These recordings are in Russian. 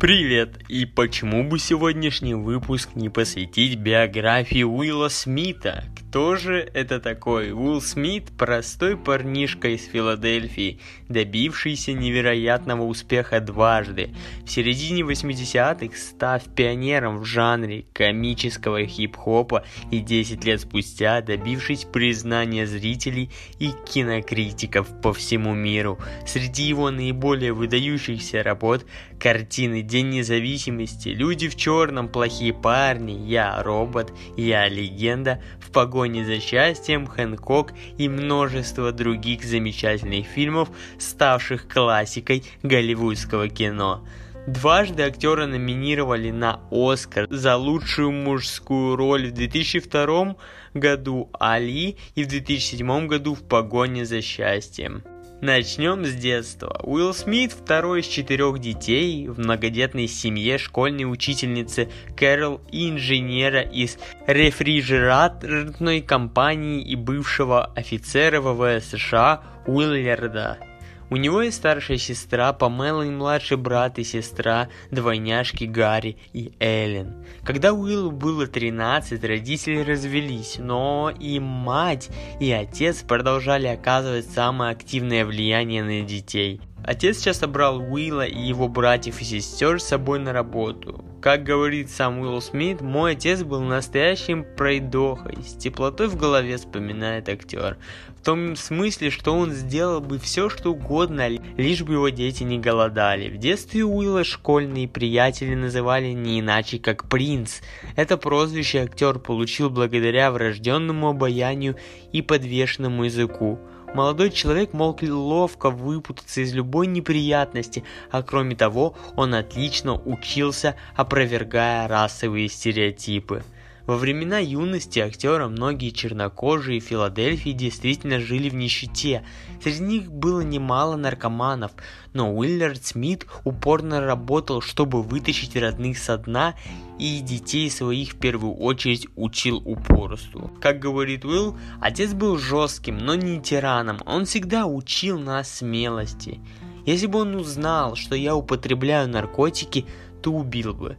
Привет! И почему бы сегодняшний выпуск не посвятить биографии Уилла Смита? Кто же это такой? Уилл Смит – простой парнишка из Филадельфии, добившийся невероятного успеха дважды. В середине 80-х став пионером в жанре комического хип-хопа и 10 лет спустя добившись признания зрителей и кинокритиков по всему миру. Среди его наиболее выдающихся работ – картины «День независимости», «Люди в черном», «Плохие парни», «Я робот», «Я легенда», «В погоне за счастьем», «Хэнкок» и множество других замечательных фильмов, ставших классикой голливудского кино. Дважды актера номинировали на Оскар за лучшую мужскую роль в 2002 году Али и в 2007 году в «Погоне за счастьем». Начнем с детства. Уилл Смит второй из четырех детей в многодетной семье школьной учительницы Кэрол и инженера из рефрижераторной компании и бывшего офицера ВВС США Уилларда. У него есть старшая сестра Памела и младший брат и сестра, двойняшки Гарри и Эллен. Когда Уиллу было 13, родители развелись, но и мать, и отец продолжали оказывать самое активное влияние на детей. Отец часто брал Уилла и его братьев и сестер с собой на работу. Как говорит сам Уилл Смит, мой отец был настоящим пройдохой, с теплотой в голове вспоминает актер. В том смысле, что он сделал бы все, что угодно, лишь бы его дети не голодали. В детстве Уилла школьные приятели называли не иначе, как принц. Это прозвище актер получил благодаря врожденному обаянию и подвешенному языку. Молодой человек мог ловко выпутаться из любой неприятности, а кроме того, он отлично учился, опровергая расовые стереотипы. Во времена юности актера многие чернокожие в Филадельфии действительно жили в нищете. Среди них было немало наркоманов, но Уиллард Смит упорно работал, чтобы вытащить родных со дна и детей своих в первую очередь учил упорству. Как говорит Уилл, отец был жестким, но не тираном, он всегда учил нас смелости. Если бы он узнал, что я употребляю наркотики, то убил бы.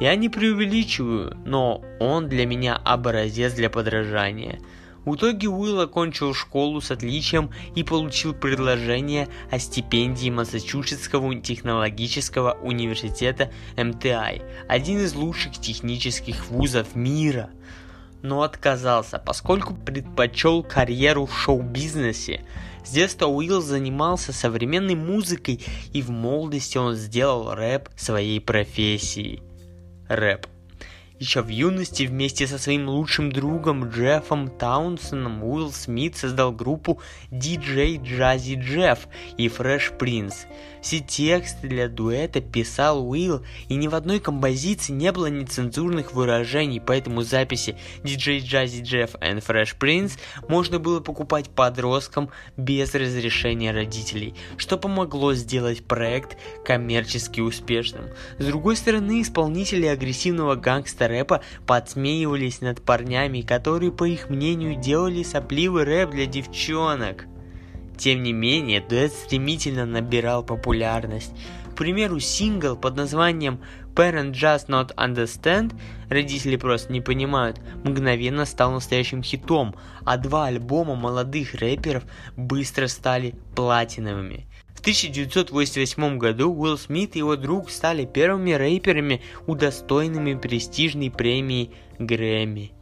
Я не преувеличиваю, но он для меня образец для подражания. В итоге Уилл окончил школу с отличием и получил предложение о стипендии Массачусетского технологического университета МТИ, один из лучших технических вузов мира. Но отказался, поскольку предпочел карьеру в шоу-бизнесе. С детства Уилл занимался современной музыкой и в молодости он сделал рэп своей профессией рэп. Еще в юности вместе со своим лучшим другом Джеффом Таунсоном Уилл Смит создал группу DJ Jazzy Jeff и Fresh Prince. Все тексты для дуэта писал Уилл, и ни в одной композиции не было нецензурных выражений, поэтому записи DJ Jazzy Jeff and Fresh Prince можно было покупать подросткам без разрешения родителей, что помогло сделать проект коммерчески успешным. С другой стороны, исполнители агрессивного гангстера рэпа подсмеивались над парнями, которые, по их мнению, делали сопливый рэп для девчонок. Тем не менее, дуэт стремительно набирал популярность. К примеру, сингл под названием Parent Just Not Understand родители просто не понимают, мгновенно стал настоящим хитом, а два альбома молодых рэперов быстро стали платиновыми. В 1988 году Уилл Смит и его друг стали первыми рэперами, удостоенными престижной премии Грэмми.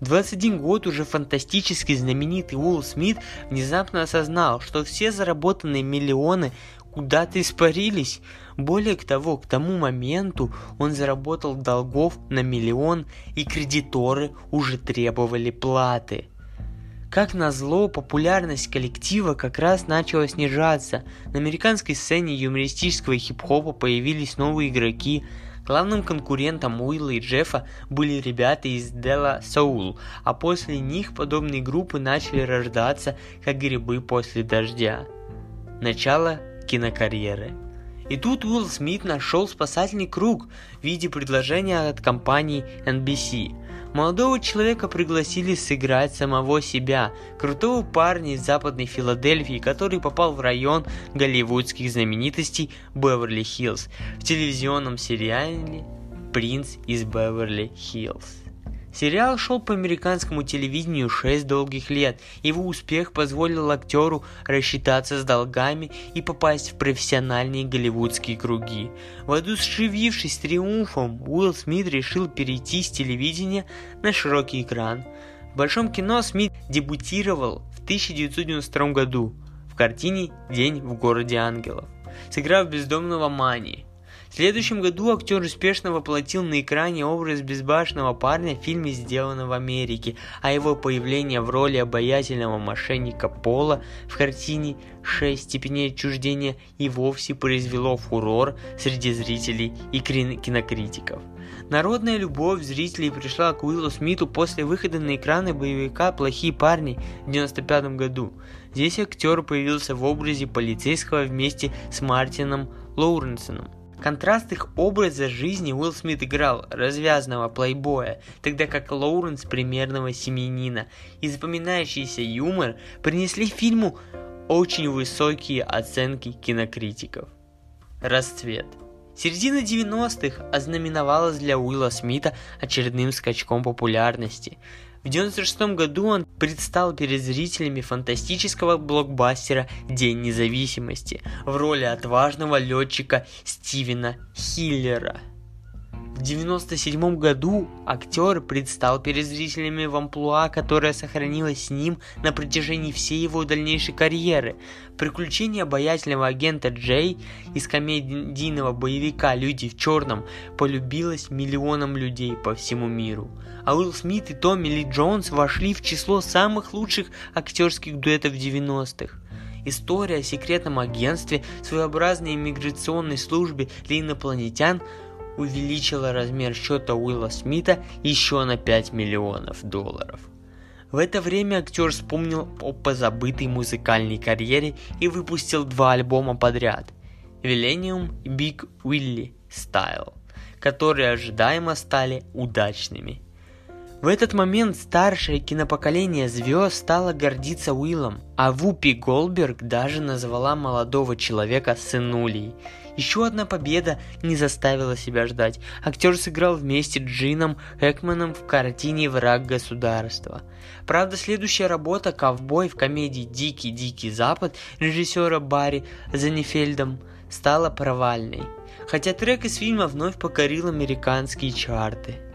В 21 год уже фантастически знаменитый Уилл Смит внезапно осознал, что все заработанные миллионы куда-то испарились. Более того, к тому моменту он заработал долгов на миллион, и кредиторы уже требовали платы. Как назло, популярность коллектива как раз начала снижаться. На американской сцене юмористического хип-хопа появились новые игроки. Главным конкурентом Уилла и Джеффа были ребята из Della Soul, а после них подобные группы начали рождаться, как грибы после дождя. Начало кинокарьеры. И тут Уилл Смит нашел спасательный круг в виде предложения от компании NBC – Молодого человека пригласили сыграть самого себя, крутого парня из западной Филадельфии, который попал в район голливудских знаменитостей Беверли-Хиллз в телевизионном сериале «Принц из Беверли-Хиллз». Сериал шел по американскому телевидению 6 долгих лет. Его успех позволил актеру рассчитаться с долгами и попасть в профессиональные голливудские круги. Воодушевившись триумфом, Уилл Смит решил перейти с телевидения на широкий экран. В большом кино Смит дебютировал в 1992 году в картине «День в городе ангелов», сыграв бездомного Мани. Следующем году актер успешно воплотил на экране образ безбашенного парня в фильме «Сделано в Америке», а его появление в роли обаятельного мошенника Пола в картине «Шесть степеней отчуждения» и вовсе произвело фурор среди зрителей и кинокритиков. Народная любовь зрителей пришла к Уиллу Смиту после выхода на экраны боевика «Плохие парни» в 1995 году. Здесь актер появился в образе полицейского вместе с Мартином Лоуренсоном. Контраст их образа жизни Уилл Смит играл развязного плейбоя, тогда как Лоуренс примерного семьянина, и запоминающийся юмор принесли фильму очень высокие оценки кинокритиков. Расцвет. Середина 90-х ознаменовалась для Уилла Смита очередным скачком популярности – в 1996 году он предстал перед зрителями фантастического блокбастера «День независимости» в роли отважного летчика Стивена Хиллера. В 1997 году актер предстал перед зрителями в амплуа, которая сохранилась с ним на протяжении всей его дальнейшей карьеры. Приключения обаятельного агента Джей из комедийного боевика «Люди в черном» полюбилось миллионам людей по всему миру – а Уилл Смит и Томми Ли Джонс вошли в число самых лучших актерских дуэтов 90-х. История о секретном агентстве, своеобразной иммиграционной службе для инопланетян увеличила размер счета Уилла Смита еще на 5 миллионов долларов. В это время актер вспомнил о позабытой музыкальной карьере и выпустил два альбома подряд – Millennium и Big Willie Style, которые ожидаемо стали удачными – в этот момент старшее кинопоколение звезд стало гордиться Уиллом, а Вупи Голберг даже назвала молодого человека сынулей. Еще одна победа не заставила себя ждать. Актер сыграл вместе с Джином Хэкманом в картине «Враг государства». Правда, следующая работа «Ковбой» в комедии «Дикий-дикий Запад» режиссера Барри Занефельдом стала провальной. Хотя трек из фильма вновь покорил американские чарты –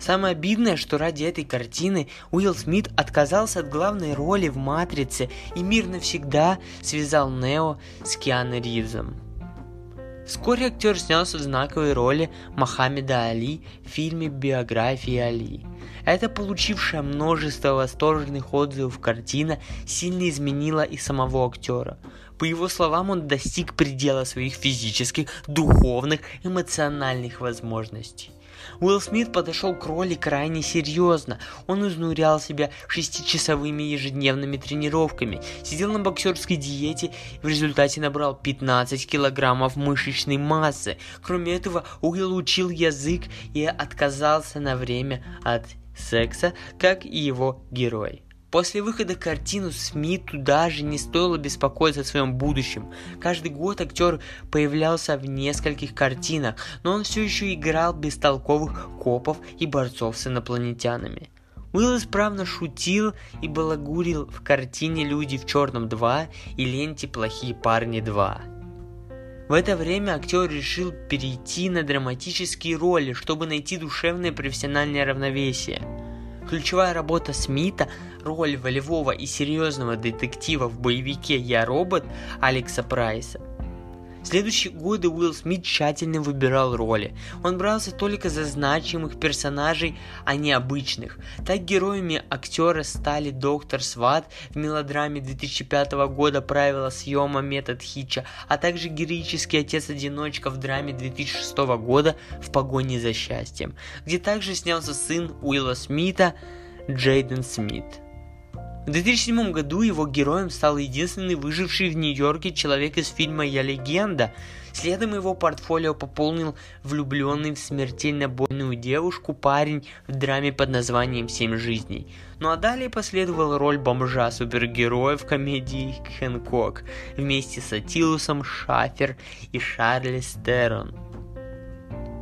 Самое обидное, что ради этой картины Уилл Смит отказался от главной роли в «Матрице» и мир навсегда связал Нео с Киану Ривзом. Вскоре актер снялся в знаковой роли Мохаммеда Али в фильме «Биография Али». Эта получившая множество восторженных отзывов картина сильно изменила и самого актера. По его словам, он достиг предела своих физических, духовных, эмоциональных возможностей. Уилл Смит подошел к роли крайне серьезно. Он изнурял себя шестичасовыми ежедневными тренировками, сидел на боксерской диете и в результате набрал 15 килограммов мышечной массы. Кроме этого, Уилл учил язык и отказался на время от секса, как и его герой. После выхода картины Смиту даже не стоило беспокоиться о своем будущем. Каждый год актер появлялся в нескольких картинах, но он все еще играл бестолковых копов и борцов с инопланетянами. Уилл исправно шутил и балагурил в картине «Люди в черном 2» и ленте «Плохие парни 2». В это время актер решил перейти на драматические роли, чтобы найти душевное профессиональное равновесие – Ключевая работа Смита, роль волевого и серьезного детектива в боевике «Я робот» Алекса Прайса. В следующие годы Уилл Смит тщательно выбирал роли. Он брался только за значимых персонажей, а не обычных. Так героями актера стали доктор Сват в мелодраме 2005 года «Правила съема. Метод Хитча», а также героический отец-одиночка в драме 2006 года «В погоне за счастьем», где также снялся сын Уилла Смита Джейден Смит. В 2007 году его героем стал единственный выживший в Нью-Йорке человек из фильма «Я легенда». Следом его портфолио пополнил влюбленный в смертельно больную девушку парень в драме под названием «Семь жизней». Ну а далее последовала роль бомжа-супергероя в комедии «Хэнкок» вместе с Атилусом Шафер и Шарли Стерон.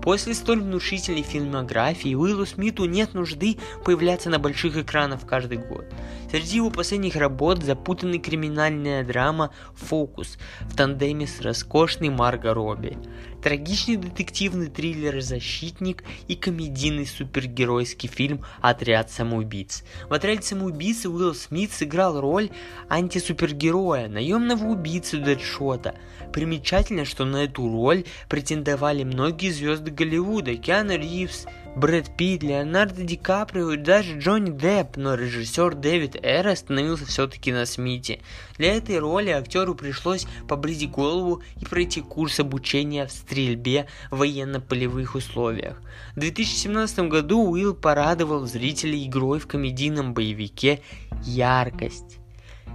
После столь внушительной фильмографии Уиллу Смиту нет нужды появляться на больших экранах каждый год. Среди его последних работ запутанная криминальная драма «Фокус» в тандеме с роскошной Марго Робби, трагичный детективный триллер «Защитник» и комедийный супергеройский фильм «Отряд самоубийц». В «Отряде самоубийц» Уилл Смит сыграл роль антисупергероя, наемного убийцы Дэдшота. Примечательно, что на эту роль претендовали многие звезды Голливуда, Киану Ривз, Брэд Питт, Леонардо Ди Каприо и даже Джонни Депп, но режиссер Дэвид Эр остановился все-таки на Смите. Для этой роли актеру пришлось побрить голову и пройти курс обучения в стрельбе в военно-полевых условиях. В 2017 году Уилл порадовал зрителей игрой в комедийном боевике «Яркость».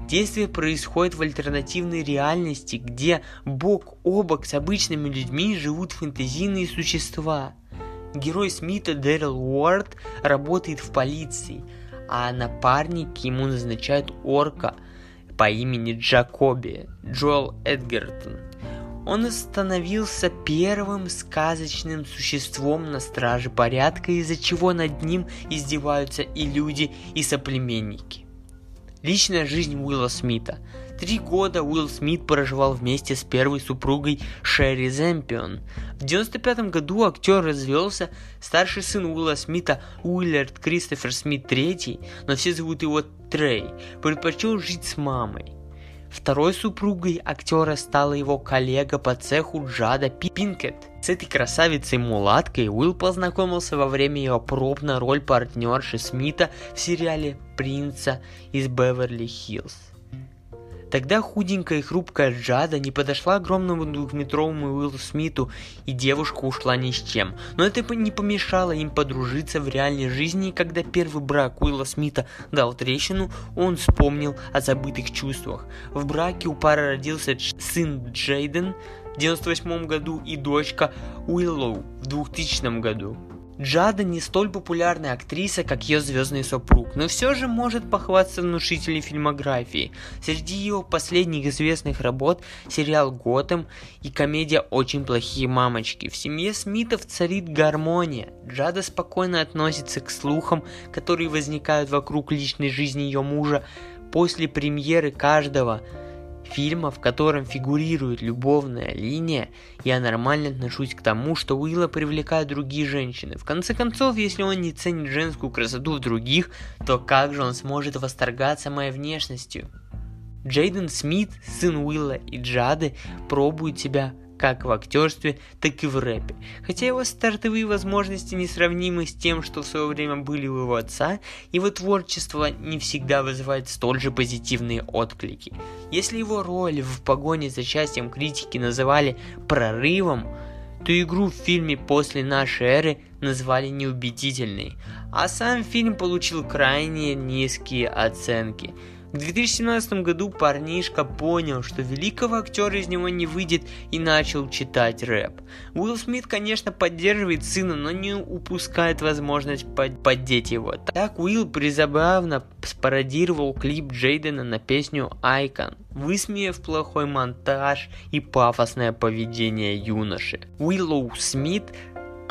Действие происходит в альтернативной реальности, где бок о бок с обычными людьми живут фэнтезийные существа – Герой Смита Дэрил Уорд работает в полиции, а напарник ему назначают орка по имени Джакоби, Джоэл Эдгертон. Он становился первым сказочным существом на страже порядка, из-за чего над ним издеваются и люди, и соплеменники. Личная жизнь Уилла Смита – Три года Уилл Смит проживал вместе с первой супругой Шерри Земпион. В 1995 году актер развелся, старший сын Уилла Смита Уиллард Кристофер Смит III, но все зовут его Трей, предпочел жить с мамой. Второй супругой актера стала его коллега по цеху Джада Пинкет. С этой красавицей-мулаткой Уилл познакомился во время ее проб на роль партнерши Смита в сериале «Принца из Беверли-Хиллз». Тогда худенькая и хрупкая Джада не подошла огромному двухметровому Уиллу Смиту, и девушка ушла ни с чем. Но это не помешало им подружиться в реальной жизни, и когда первый брак Уилла Смита дал трещину, он вспомнил о забытых чувствах. В браке у пары родился сын Джейден в 1998 году и дочка Уиллоу в 2000 году. Джада не столь популярная актриса, как ее звездный супруг, но все же может похвастаться внушительной фильмографией. Среди ее последних известных работ сериал «Готэм» и комедия «Очень плохие мамочки». В семье Смитов царит гармония. Джада спокойно относится к слухам, которые возникают вокруг личной жизни ее мужа после премьеры каждого фильма, в котором фигурирует любовная линия, я нормально отношусь к тому, что Уилла привлекают другие женщины. В конце концов, если он не ценит женскую красоту в других, то как же он сможет восторгаться моей внешностью? Джейден Смит, сын Уилла и Джады, пробует себя как в актерстве, так и в рэпе. Хотя его стартовые возможности несравнимы с тем, что в свое время были у его отца, его творчество не всегда вызывает столь же позитивные отклики. Если его роль в погоне за счастьем критики называли прорывом, то игру в фильме после нашей эры назвали неубедительной, а сам фильм получил крайне низкие оценки – в 2017 году парнишка понял, что великого актера из него не выйдет и начал читать рэп. Уилл Смит, конечно, поддерживает сына, но не упускает возможность под поддеть его. Так Уилл призабавно спародировал клип Джейдена на песню «Icon», высмеяв плохой монтаж и пафосное поведение юноши. Уиллоу Смит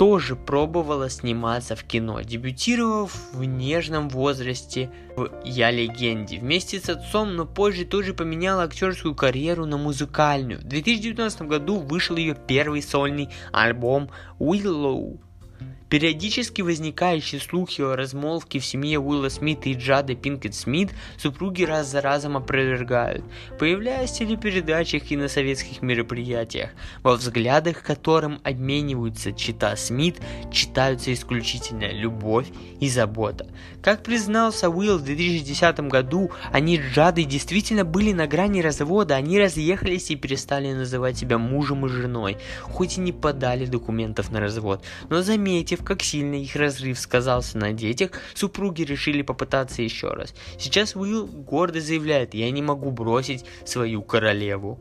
тоже пробовала сниматься в кино, дебютировав в нежном возрасте в «Я легенде» вместе с отцом, но позже тоже поменяла актерскую карьеру на музыкальную. В 2019 году вышел ее первый сольный альбом «Willow», Периодически возникающие слухи о размолвке в семье Уилла Смита и Джады Пинкет Смит супруги раз за разом опровергают, появляясь в телепередачах и на советских мероприятиях, во взглядах которым обмениваются чита Смит, читаются исключительно любовь и забота. Как признался Уилл в 2010 году, они с Джадой действительно были на грани развода, они разъехались и перестали называть себя мужем и женой, хоть и не подали документов на развод. Но заметив, Как сильно их разрыв сказался на детях, супруги решили попытаться еще раз. Сейчас Уилл гордо заявляет, я не могу бросить свою королеву.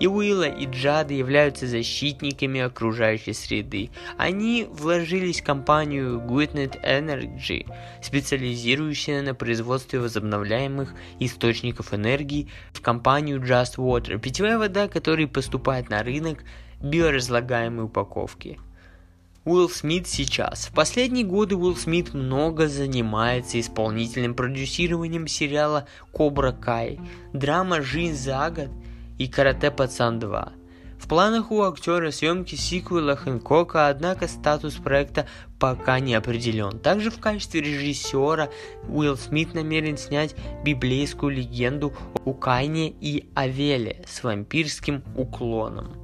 И Уилла, и Джада являются защитниками окружающей среды. Они вложились в компанию Goodnet Energy, специализирующую на производстве возобновляемых источников энергии, в компанию Just Water, питьевая вода, которая поступает на рынок биоразлагаемой упаковки. Уилл Смит сейчас. В последние годы Уилл Смит много занимается исполнительным продюсированием сериала «Кобра Кай», драма «Жизнь за год» и «Карате Пацан 2». В планах у актера съемки сиквела Хэнкока, однако статус проекта пока не определен. Также в качестве режиссера Уилл Смит намерен снять библейскую легенду о Кайне и Авеле с вампирским уклоном.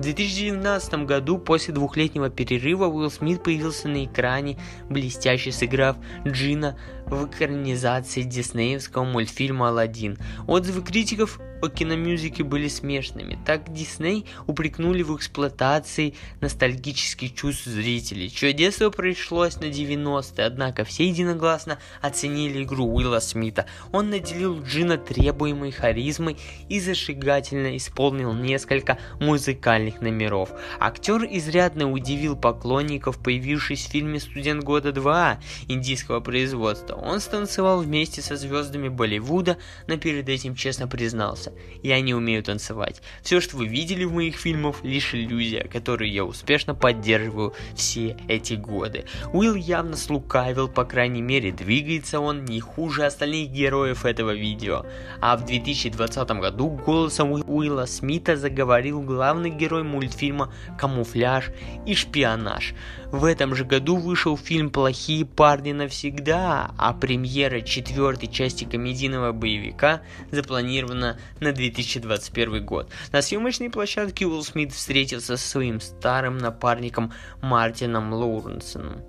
В 2019 году, после двухлетнего перерыва, Уилл Смит появился на экране, блестяще сыграв Джина в экранизации диснеевского мультфильма «Аладдин». Отзывы критиков о киномюзике были смешными. Так Дисней упрекнули в эксплуатации ностальгических чувств зрителей, чье детство пришлось на 90-е, однако все единогласно оценили игру Уилла Смита. Он наделил Джина требуемой харизмой и зажигательно исполнил несколько музыкальных номеров. Актер изрядно удивил поклонников, появившись в фильме «Студент года 2» индийского производства. Он станцевал вместе со звездами Болливуда, но перед этим честно признался, танца. Я не умею танцевать. Все, что вы видели в моих фильмах, лишь иллюзия, которую я успешно поддерживаю все эти годы. Уилл явно слукавил, по крайней мере, двигается он не хуже остальных героев этого видео. А в 2020 году голосом Уилла Смита заговорил главный герой мультфильма «Камуфляж и шпионаж». В этом же году вышел фильм «Плохие парни навсегда», а премьера четвертой части комедийного боевика запланирована на 2021 год. На съемочной площадке Уилл Смит встретился со своим старым напарником Мартином Лоуренсоном.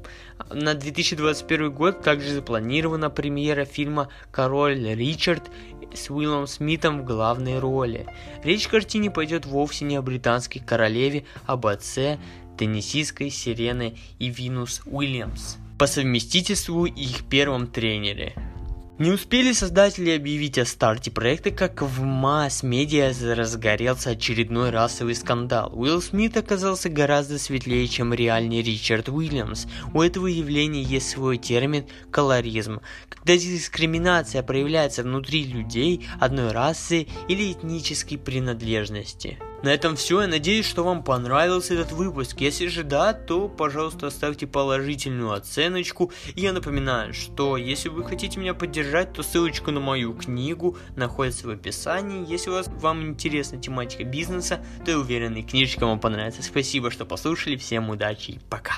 На 2021 год также запланирована премьера фильма «Король Ричард» с Уиллом Смитом в главной роли. Речь в картине пойдет вовсе не о британской королеве, а об отце теннисистской Сирены и Винус Уильямс, по совместительству их первом тренере. Не успели создатели объявить о старте проекта, как в масс-медиа разгорелся очередной расовый скандал. Уилл Смит оказался гораздо светлее, чем реальный Ричард Уильямс. У этого явления есть свой термин – колоризм, когда дискриминация проявляется внутри людей одной расы или этнической принадлежности. На этом все. Я надеюсь, что вам понравился этот выпуск. Если же да, то, пожалуйста, оставьте положительную оценочку. Я напоминаю, что если вы хотите меня поддержать, то ссылочка на мою книгу находится в описании. Если у вас, вам интересна тематика бизнеса, то я уверен, и книжечка вам понравится. Спасибо, что послушали. Всем удачи и пока.